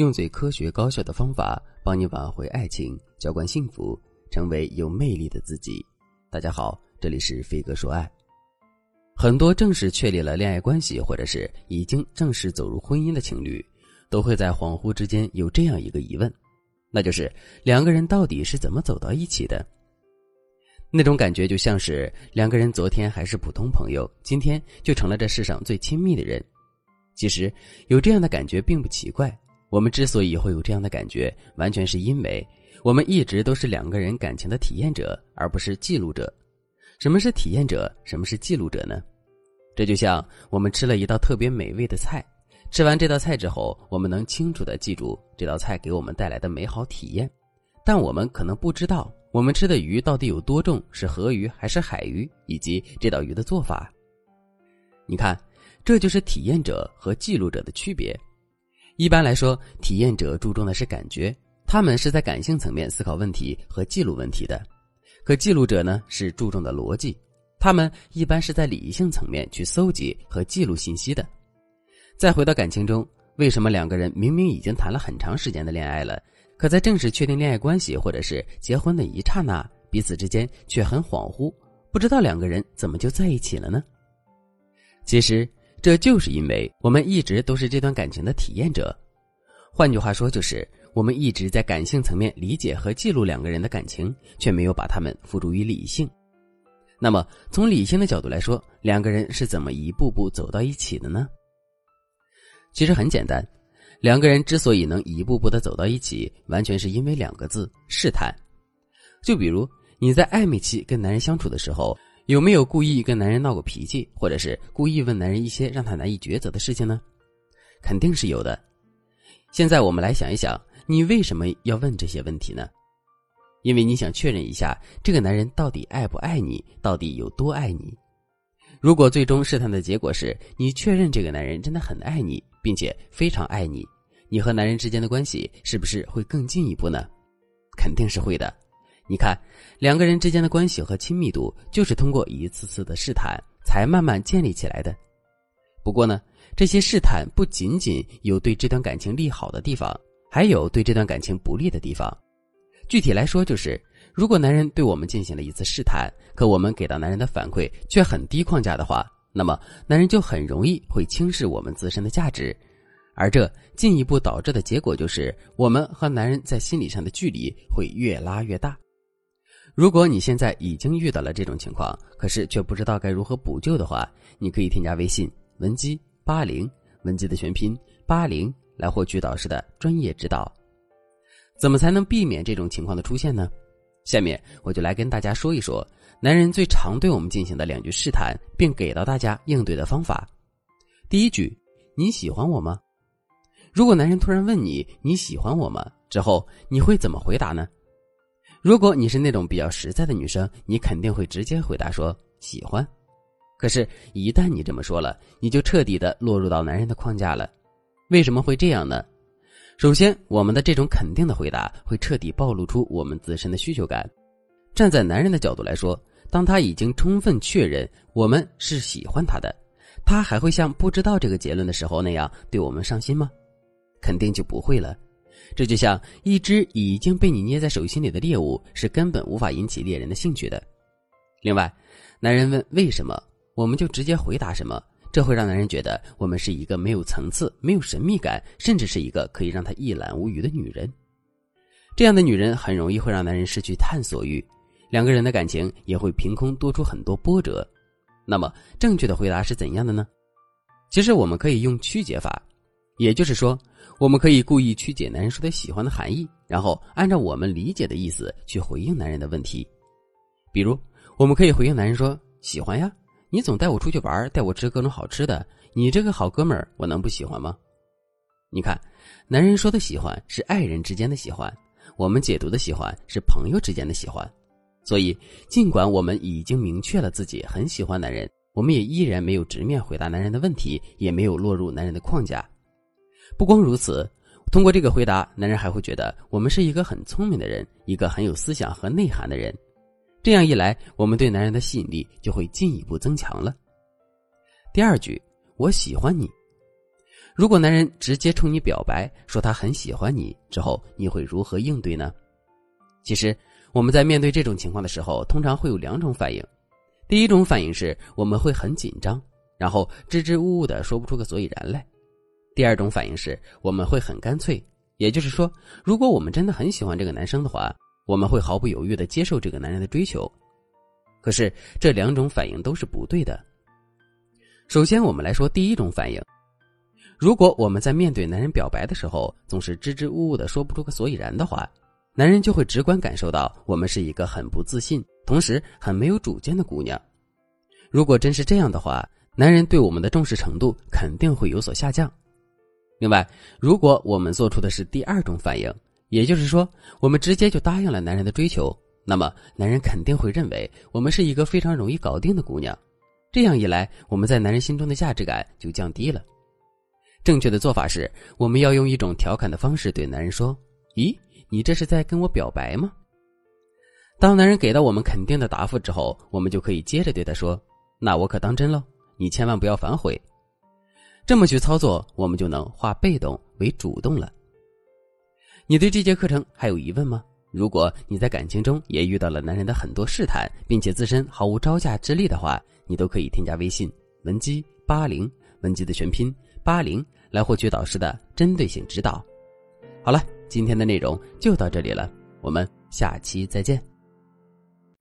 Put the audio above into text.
用最科学高效的方法帮你挽回爱情，浇灌幸福，成为有魅力的自己。大家好，这里是飞哥说爱。很多正式确立了恋爱关系，或者是已经正式走入婚姻的情侣，都会在恍惚之间有这样一个疑问，那就是两个人到底是怎么走到一起的？那种感觉就像是两个人昨天还是普通朋友，今天就成了这世上最亲密的人。其实有这样的感觉并不奇怪。我们之所以会有这样的感觉，完全是因为我们一直都是两个人感情的体验者，而不是记录者。什么是体验者？什么是记录者呢？这就像我们吃了一道特别美味的菜，吃完这道菜之后，我们能清楚的记住这道菜给我们带来的美好体验，但我们可能不知道。我们吃的鱼到底有多重？是河鱼还是海鱼？以及这道鱼的做法？你看，这就是体验者和记录者的区别。一般来说，体验者注重的是感觉，他们是在感性层面思考问题和记录问题的；可记录者呢，是注重的逻辑，他们一般是在理性层面去搜集和记录信息的。再回到感情中，为什么两个人明明已经谈了很长时间的恋爱了？可在正式确定恋爱关系或者是结婚的一刹那，彼此之间却很恍惚，不知道两个人怎么就在一起了呢？其实这就是因为我们一直都是这段感情的体验者，换句话说，就是我们一直在感性层面理解和记录两个人的感情，却没有把他们付诸于理性。那么从理性的角度来说，两个人是怎么一步步走到一起的呢？其实很简单。两个人之所以能一步步的走到一起，完全是因为两个字：试探。就比如你在暧昧期跟男人相处的时候，有没有故意跟男人闹过脾气，或者是故意问男人一些让他难以抉择的事情呢？肯定是有的。现在我们来想一想，你为什么要问这些问题呢？因为你想确认一下这个男人到底爱不爱你，到底有多爱你。如果最终试探的结果是你确认这个男人真的很爱你，并且非常爱你，你和男人之间的关系是不是会更进一步呢？肯定是会的。你看，两个人之间的关系和亲密度就是通过一次次的试探才慢慢建立起来的。不过呢，这些试探不仅仅有对这段感情利好的地方，还有对这段感情不利的地方。具体来说，就是。如果男人对我们进行了一次试探，可我们给到男人的反馈却很低框架的话，那么男人就很容易会轻视我们自身的价值，而这进一步导致的结果就是我们和男人在心理上的距离会越拉越大。如果你现在已经遇到了这种情况，可是却不知道该如何补救的话，你可以添加微信文姬八零，文姬的全拼八零，来获取导师的专业指导。怎么才能避免这种情况的出现呢？下面我就来跟大家说一说，男人最常对我们进行的两句试探，并给到大家应对的方法。第一句，你喜欢我吗？如果男人突然问你你喜欢我吗之后，你会怎么回答呢？如果你是那种比较实在的女生，你肯定会直接回答说喜欢。可是，一旦你这么说了，你就彻底的落入到男人的框架了。为什么会这样呢？首先，我们的这种肯定的回答会彻底暴露出我们自身的需求感。站在男人的角度来说，当他已经充分确认我们是喜欢他的，他还会像不知道这个结论的时候那样对我们上心吗？肯定就不会了。这就像一只已经被你捏在手心里的猎物，是根本无法引起猎人的兴趣的。另外，男人问为什么，我们就直接回答什么。这会让男人觉得我们是一个没有层次、没有神秘感，甚至是一个可以让他一览无余的女人。这样的女人很容易会让男人失去探索欲，两个人的感情也会凭空多出很多波折。那么，正确的回答是怎样的呢？其实我们可以用曲解法，也就是说，我们可以故意曲解男人说的喜欢的含义，然后按照我们理解的意思去回应男人的问题。比如，我们可以回应男人说：“喜欢呀。”你总带我出去玩，带我吃各种好吃的，你这个好哥们儿，我能不喜欢吗？你看，男人说的喜欢是爱人之间的喜欢，我们解读的喜欢是朋友之间的喜欢。所以，尽管我们已经明确了自己很喜欢男人，我们也依然没有直面回答男人的问题，也没有落入男人的框架。不光如此，通过这个回答，男人还会觉得我们是一个很聪明的人，一个很有思想和内涵的人。这样一来，我们对男人的吸引力就会进一步增强了。第二句，我喜欢你。如果男人直接冲你表白，说他很喜欢你之后，你会如何应对呢？其实我们在面对这种情况的时候，通常会有两种反应。第一种反应是我们会很紧张，然后支支吾吾的说不出个所以然来；第二种反应是我们会很干脆，也就是说，如果我们真的很喜欢这个男生的话，我们会毫不犹豫的接受这个男人的追求。可是这两种反应都是不对的。首先，我们来说第一种反应。如果我们在面对男人表白的时候，总是支支吾吾的说不出个所以然的话，男人就会直观感受到我们是一个很不自信，同时很没有主见的姑娘。如果真是这样的话，男人对我们的重视程度肯定会有所下降。另外，如果我们做出的是第二种反应，也就是说，我们直接就答应了男人的追求，那么男人肯定会认为我们是一个非常容易搞定的姑娘。这样一来，我们在男人心中的价值感就降低了。正确的做法是，我们要用一种调侃的方式对男人说：“咦，你这是在跟我表白吗？”当男人给到我们肯定的答复之后，我们就可以接着对他说：“那我可当真喽，你千万不要反悔。”这么去操作，我们就能化被动为主动了。你对这节课程还有疑问吗？如果你在感情中也遇到了男人的很多试探，并且自身毫无招架之力的话，你都可以添加微信文姬八零，文姬的全拼。八零来获取导师的针对性指导。好了，今天的内容就到这里了，我们下期再见。